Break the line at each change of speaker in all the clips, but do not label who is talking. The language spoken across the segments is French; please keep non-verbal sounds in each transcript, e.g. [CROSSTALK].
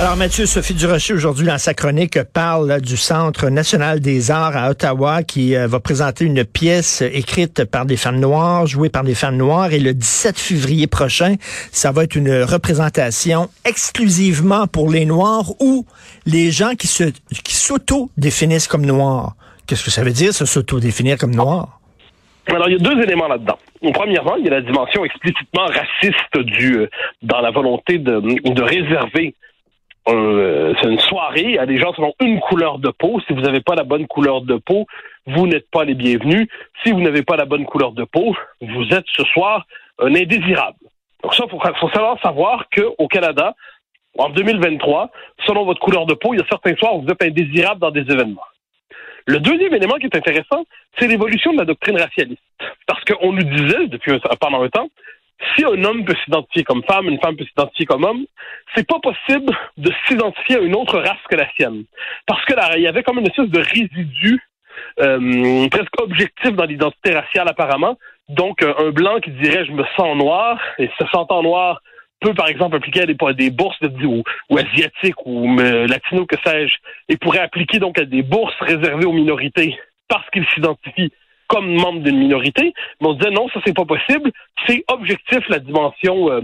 Alors Mathieu, Sophie Durocher, aujourd'hui, dans sa chronique, parle du Centre national des arts à Ottawa qui euh, va présenter une pièce écrite par des femmes noires, jouée par des femmes noires. Et le 17 février prochain, ça va être une représentation exclusivement pour les Noirs ou les gens qui se qui s'auto-définissent comme noirs. Qu'est-ce que ça veut dire, se s'auto-définir comme noir?
Alors, il y a deux éléments là-dedans. Premièrement, il y a la dimension explicitement raciste du euh, dans la volonté de réserver euh, c'est une soirée à des gens ont une couleur de peau. Si vous n'avez pas la bonne couleur de peau, vous n'êtes pas les bienvenus. Si vous n'avez pas la bonne couleur de peau, vous êtes ce soir un indésirable. Donc ça, il faut, savoir savoir qu'au Canada, en 2023, selon votre couleur de peau, il y a certains soirs où vous êtes indésirable dans des événements. Le deuxième élément qui est intéressant, c'est l'évolution de la doctrine racialiste. Parce qu'on nous disait, depuis un, pendant un temps, si un homme peut s'identifier comme femme, une femme peut s'identifier comme homme, c'est pas possible de s'identifier à une autre race que la sienne. Parce que là, il y avait comme une espèce de résidu euh, presque objectif dans l'identité raciale apparemment. Donc, euh, un blanc qui dirait je me sens noir et se sentant noir peut par exemple appliquer à des, bourses de, ou, ou asiatiques ou euh, latino que sais-je et pourrait appliquer donc à des bourses réservées aux minorités parce qu'il s'identifie comme membre d'une minorité, mais on disait non, ça c'est pas possible, c'est objectif la dimension euh,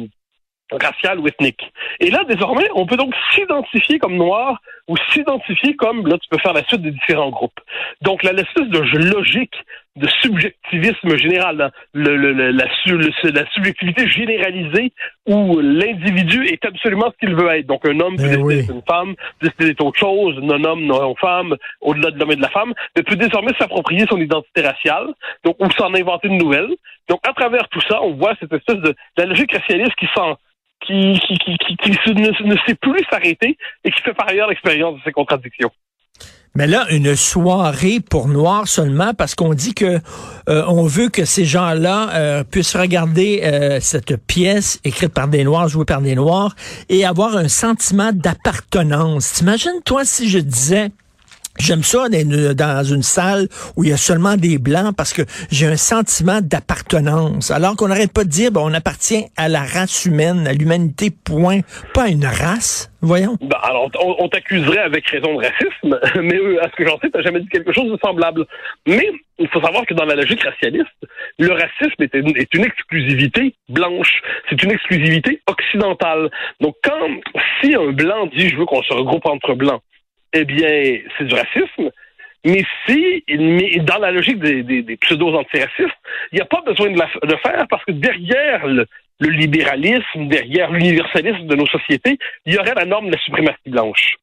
raciale ou ethnique. Et là, désormais, on peut donc s'identifier comme noir ou s'identifier comme, là, tu peux faire la suite des différents groupes. Donc, la l'espèce de logique de subjectivisme général, le, le, la, la, subjectivité généralisée où l'individu est absolument ce qu'il veut être. Donc, un homme peut décider d'être une femme, décider d'être autre chose, un homme, non femme, au-delà de l'homme et de la femme, mais peut désormais s'approprier son identité raciale, donc, ou s'en inventer une nouvelle. Donc, à travers tout ça, on voit cette espèce de, la logique racialiste qui s'en qui, ne, sait plus s'arrêter et qui fait par ailleurs l'expérience de ces contradictions.
Mais là, une soirée pour noirs seulement parce qu'on dit que euh, on veut que ces gens-là euh, puissent regarder euh, cette pièce écrite par des noirs, jouée par des noirs, et avoir un sentiment d'appartenance. T'imagines toi si je disais J'aime ça dans une salle où il y a seulement des blancs parce que j'ai un sentiment d'appartenance. Alors qu'on n'arrête pas de dire, ben, on appartient à la race humaine, à l'humanité, point, pas à une race. Voyons.
Ben, alors, on, t'accuserait avec raison de racisme, [LAUGHS] mais à ce que j'en sais, t'as jamais dit quelque chose de semblable. Mais il faut savoir que dans la logique racialiste, le racisme est une, est une exclusivité blanche. C'est une exclusivité occidentale. Donc, quand, si un blanc dit, je veux qu'on se regroupe entre blancs, eh bien, c'est du racisme. Mais si, dans la logique des, des, pseudo-antiracistes, il n'y a pas besoin de le faire parce que derrière le, libéralisme, derrière l'universalisme de nos sociétés, il y aurait la norme de la suprématie blanche.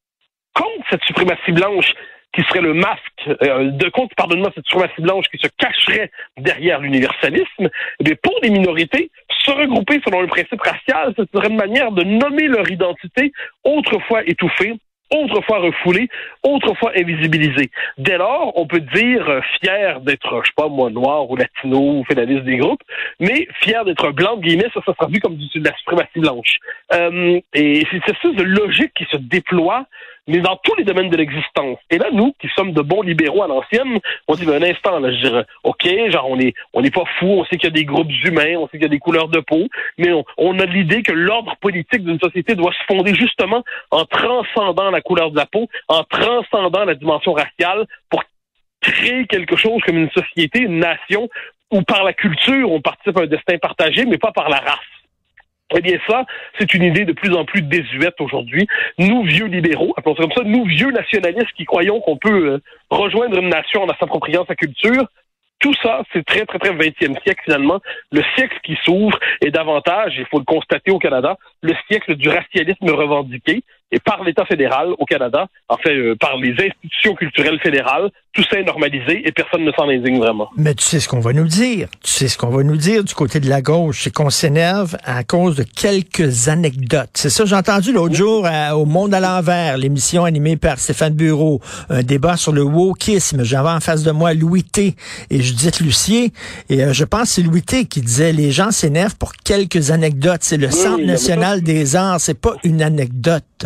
Contre cette suprématie blanche qui serait le masque, euh, de contre, pardonne-moi, cette suprématie blanche qui se cacherait derrière l'universalisme, eh pour les minorités, se regrouper selon le principe racial, ce serait une manière de nommer leur identité autrefois étouffée, autrefois refoulé, autrefois invisibilisé. Dès lors, on peut dire euh, fier d'être, je sais pas moi, noir ou latino ou fédéraliste des groupes, mais fier d'être blanc, guillemets, ça, ça sera vu comme de la suprématie blanche. Euh, et c'est cette espèce de logique qui se déploie mais dans tous les domaines de l'existence. Et là, nous, qui sommes de bons libéraux à l'ancienne, on dit, ben, un instant, là, je dirais, OK, genre, on est, on n'est pas fou, on sait qu'il y a des groupes humains, on sait qu'il y a des couleurs de peau, mais on, on a l'idée que l'ordre politique d'une société doit se fonder justement en transcendant la couleur de la peau, en transcendant la dimension raciale pour créer quelque chose comme une société, une nation, où par la culture, on participe à un destin partagé, mais pas par la race. Eh bien, ça, c'est une idée de plus en plus désuète aujourd'hui. Nous, vieux libéraux, appelons ça comme ça, nous, vieux nationalistes qui croyons qu'on peut euh, rejoindre une nation en s'appropriant sa culture, tout ça, c'est très, très, très 20e siècle, finalement. Le siècle qui s'ouvre est davantage, il faut le constater au Canada, le siècle du racialisme revendiqué. Et par l'État fédéral au Canada, en fait, euh, par les institutions culturelles fédérales, tout ça est normalisé et personne ne s'en indigne vraiment.
Mais tu sais ce qu'on va nous dire. Tu sais ce qu'on va nous dire du côté de la gauche, c'est qu'on s'énerve à cause de quelques anecdotes. C'est ça, j'ai entendu l'autre jour au Monde à l'envers, l'émission animée par Stéphane Bureau, un débat sur le wokisme. J'avais en face de moi Louis T et Judith Lucier. Et euh, je pense que c'est Louis T qui disait les gens s'énervent pour quelques anecdotes. C'est le Centre national des arts, c'est pas une anecdote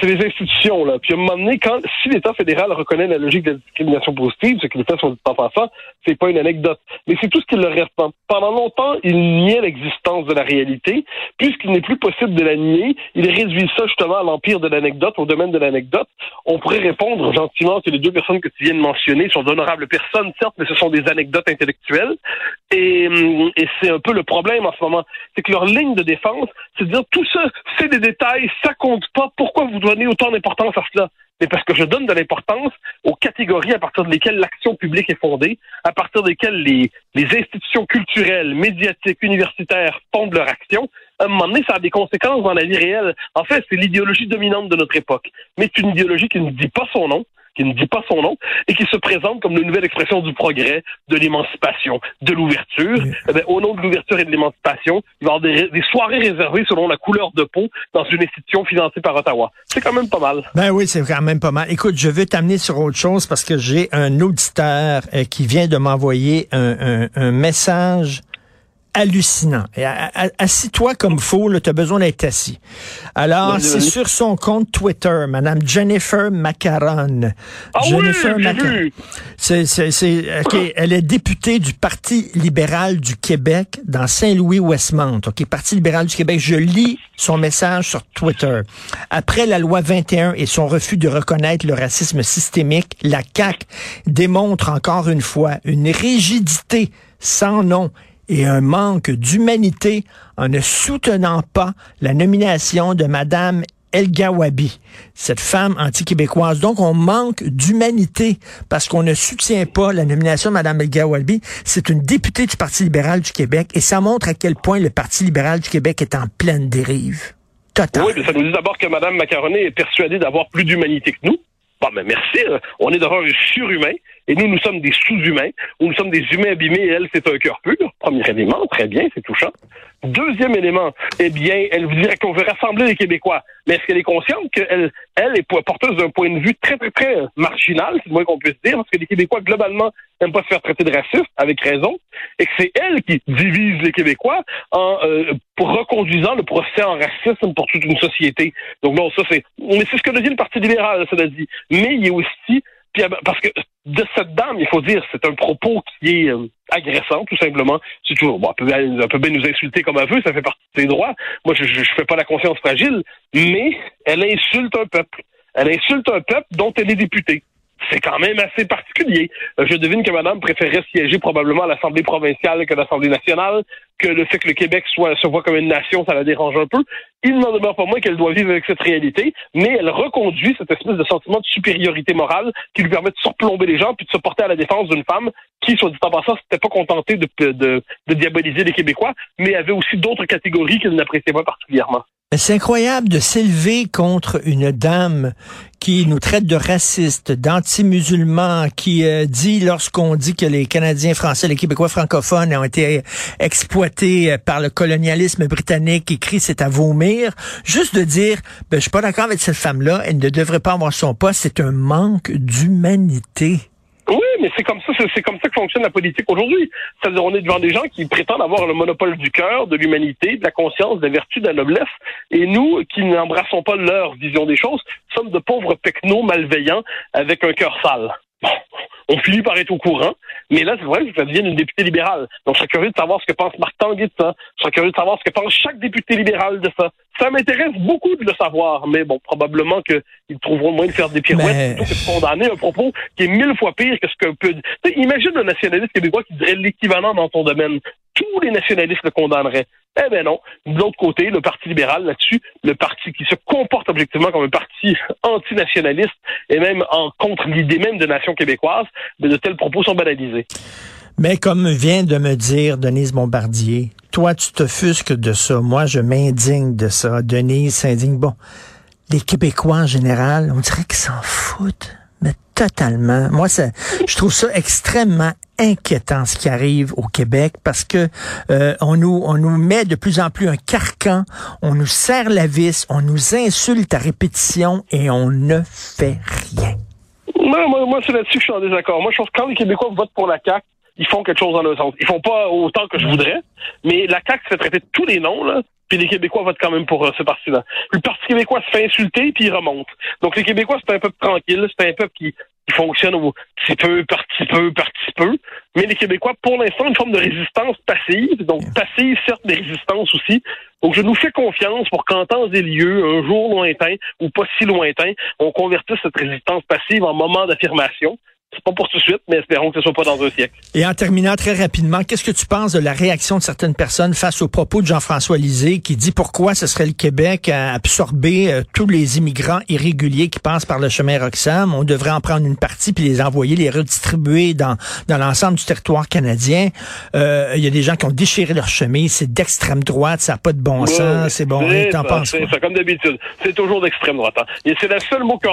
c'est les institutions, là. Puis à un moment donné, quand, si l'État fédéral reconnaît la logique de la discrimination positive, ce que les faits sont pas ça, c'est pas une anecdote. Mais c'est tout ce qu'il leur reste. Pendant longtemps, il niait l'existence de la réalité. Puisqu'il n'est plus possible de la nier, il réduit ça justement à l'empire de l'anecdote, au domaine de l'anecdote. On pourrait répondre gentiment que les deux personnes que tu viens de mentionner sont d'honorables personnes, certes, mais ce sont des anecdotes intellectuelles. Et, hum, et c'est un peu le problème en ce moment. C'est que leur ligne de défense, c'est de dire tout ça, c'est des détails, ça compte pas. Pourquoi donnez autant d'importance à cela? C'est parce que je donne de l'importance aux catégories à partir desquelles l'action publique est fondée, à partir desquelles les, les institutions culturelles, médiatiques, universitaires fondent leur action. À un moment donné, ça a des conséquences dans la vie réelle. En fait, c'est l'idéologie dominante de notre époque. Mais c'est une idéologie qui ne dit pas son nom, qui ne dit pas son nom, et qui se présente comme une nouvelle expression du progrès, de l'émancipation, de l'ouverture. Eh au nom de l'ouverture et de l'émancipation, il va y avoir des, des, soirées réservées selon la couleur de peau dans une institution financée par Ottawa. C'est quand même pas mal.
Ben oui, c'est quand même pas mal. Écoute, je veux t'amener sur autre chose parce que j'ai un auditeur euh, qui vient de m'envoyer un, un, un message hallucinant. Assis-toi comme faux, tu as besoin d'être assis. Alors, c'est sur son compte Twitter, Madame Jennifer Macaron.
Ah Jennifer oui,
C'est, c'est, c'est, elle est députée du Parti libéral du Québec dans Saint-Louis-Westmount. OK, Parti libéral du Québec. Je lis son message sur Twitter. Après la loi 21 et son refus de reconnaître le racisme systémique, la CAQ démontre encore une fois une rigidité sans nom et un manque d'humanité en ne soutenant pas la nomination de Madame El Gawabi, cette femme anti-québécoise. Donc, on manque d'humanité parce qu'on ne soutient pas la nomination de Mme El Gawabi. C'est une députée du Parti libéral du Québec et ça montre à quel point le Parti libéral du Québec est en pleine dérive. Total.
Oui, mais ça nous dit d'abord que Mme Macaroni est persuadée d'avoir plus d'humanité que nous. Bon, mais merci. On est d'abord surhumain. Et nous, nous sommes des sous-humains, ou nous sommes des humains abîmés, et elle, c'est un cœur pur. Premier élément, très bien, c'est touchant. Deuxième élément, eh bien, elle vous dirait qu'on veut rassembler les Québécois. Mais est-ce qu'elle est consciente qu'elle elle est porteuse d'un point de vue très, très, très marginal, c'est le moins qu'on puisse dire, parce que les Québécois, globalement, n'aiment pas se faire traiter de raciste, avec raison, et que c'est elle qui divise les Québécois en euh, reconduisant le procès en racisme pour toute une société. Donc non, ça c'est... Mais c'est ce que nous dit le Parti libéral, ça l'a dit. Mais il y a aussi puis, parce que de cette dame, il faut dire, c'est un propos qui est euh, agressant, tout simplement. C'est toujours, bon, elle peut, bien nous insulter comme elle veut, ça fait partie de ses droits. Moi, je ne fais pas la conscience fragile, mais elle insulte un peuple. Elle insulte un peuple dont elle est députée c'est quand même assez particulier. Je devine que madame préférerait siéger probablement à l'Assemblée provinciale que l'Assemblée nationale, que le fait que le Québec soit, se voit comme une nation, ça la dérange un peu. Il n'en demeure pas moins qu'elle doit vivre avec cette réalité, mais elle reconduit cette espèce de sentiment de supériorité morale qui lui permet de surplomber les gens puis de se porter à la défense d'une femme qui, soit dit en passant, s'était pas contentée de, de, de diaboliser les Québécois, mais avait aussi d'autres catégories qu'elle n'appréciait pas particulièrement.
C'est incroyable de s'élever contre une dame qui nous traite de racistes, d'anti-musulmans, qui euh, dit lorsqu'on dit que les Canadiens français, les Québécois francophones ont été exploités euh, par le colonialisme britannique, écrit c'est à vomir, juste de dire ben, je suis pas d'accord avec cette femme-là, elle ne devrait pas avoir son poste, c'est un manque d'humanité.
Oui, mais c'est comme ça, c'est comme ça que fonctionne la politique aujourd'hui. C'est-à-dire, on est devant des gens qui prétendent avoir le monopole du cœur, de l'humanité, de la conscience, de la vertu, de la noblesse, et nous, qui n'embrassons pas leur vision des choses, sommes de pauvres pecnos malveillants avec un cœur sale. Bon, on finit par être au courant, mais là, c'est vrai que ça devient une députée libérale. Donc, je serais curieux de savoir ce que pense Marc Tanguay de ça. Je serais curieux de savoir ce que pense chaque député libéral de ça. Ça m'intéresse beaucoup de le savoir, mais bon, probablement qu'ils trouveront le moyen de faire des pirouettes plutôt que de condamner un propos qui est mille fois pire que ce que peut... imagine un nationaliste québécois qui dirait l'équivalent dans ton domaine. Tous les nationalistes le condamneraient. Eh ben non. De l'autre côté, le Parti libéral là-dessus, le parti qui se comporte objectivement comme un parti antinationaliste et même en contre l'idée même de nation québécoise, mais de tels propos sont banalisés.
Mais comme vient de me dire Denise Bombardier, toi, tu te fusques de ça. Moi, je m'indigne de ça. Denise s'indigne. Bon, les Québécois en général, on dirait qu'ils s'en foutent. Mais totalement. Moi, ça, je trouve ça extrêmement inquiétant ce qui arrive au Québec parce que euh, on nous on nous met de plus en plus un carcan, on nous serre la vis, on nous insulte à répétition et on ne fait rien.
Moi, moi, moi c'est là-dessus que je suis en désaccord. Moi, je pense que quand les Québécois votent pour la CAQ, ils font quelque chose dans le sens. Ils font pas autant que je voudrais, mais la CAQ se fait traiter de tous les noms, là, puis les Québécois votent quand même pour euh, ce parti-là. Le Parti québécois se fait insulter, puis il remonte. Donc les Québécois, c'est un peuple tranquille, c'est un peuple qui, qui fonctionne au petit peu, par petit peu, par petit peu. Mais les Québécois, pour l'instant, une forme de résistance passive. Donc passive, certes, mais résistance aussi. Donc je nous fais confiance pour qu'en temps et lieu, un jour lointain ou pas si lointain, on convertisse cette résistance passive en moment d'affirmation. C'est pas pour tout de suite, mais espérons que ce soit pas dans un siècle.
Et en terminant très rapidement, qu'est-ce que tu penses de la réaction de certaines personnes face aux propos de Jean-François Lisée qui dit pourquoi ce serait le Québec à absorber euh, tous les immigrants irréguliers qui passent par le chemin Roxham? On devrait en prendre une partie puis les envoyer, les redistribuer dans, dans l'ensemble du territoire canadien. Euh, il y a des gens qui ont déchiré leur chemin, c'est d'extrême droite, ça n'a pas de bon sens, c'est bon. T'en penses
ça, comme d'habitude. C'est toujours d'extrême droite. Hein. Et c'est le seul mot qu'on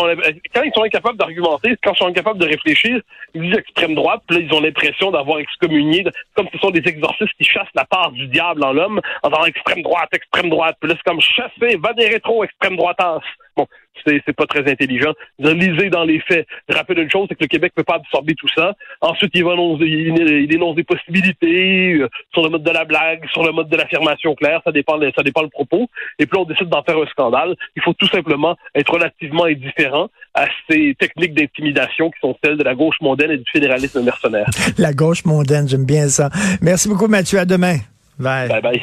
quand ils sont incapables d'argumenter, quand ils sont incapables de réfléchir, ils disent extrême droite, puis là, ils ont l'impression d'avoir excommunié, comme ce sont des exorcistes qui chassent la part du diable en l'homme, en disant extrême droite, extrême droite, puis là, c'est comme chasser, va des rétro, extrême droite. Bon, c'est pas très intelligent. Lisez dans les faits. Rappelle une chose, c'est que le Québec ne peut pas absorber tout ça. Ensuite, il, va annoncer, il, énonce des possibilités euh, sur le mode de la blague, sur le mode de l'affirmation claire. Ça dépend, ça dépend le propos. Et puis, on décide d'en faire un scandale. Il faut tout simplement être relativement indifférent à ces techniques d'intimidation qui sont celles de la gauche mondaine et du fédéralisme mercenaire. [LAUGHS]
La gauche mondaine, j'aime bien ça. Merci beaucoup, Mathieu. À demain. Bye.
Bye bye.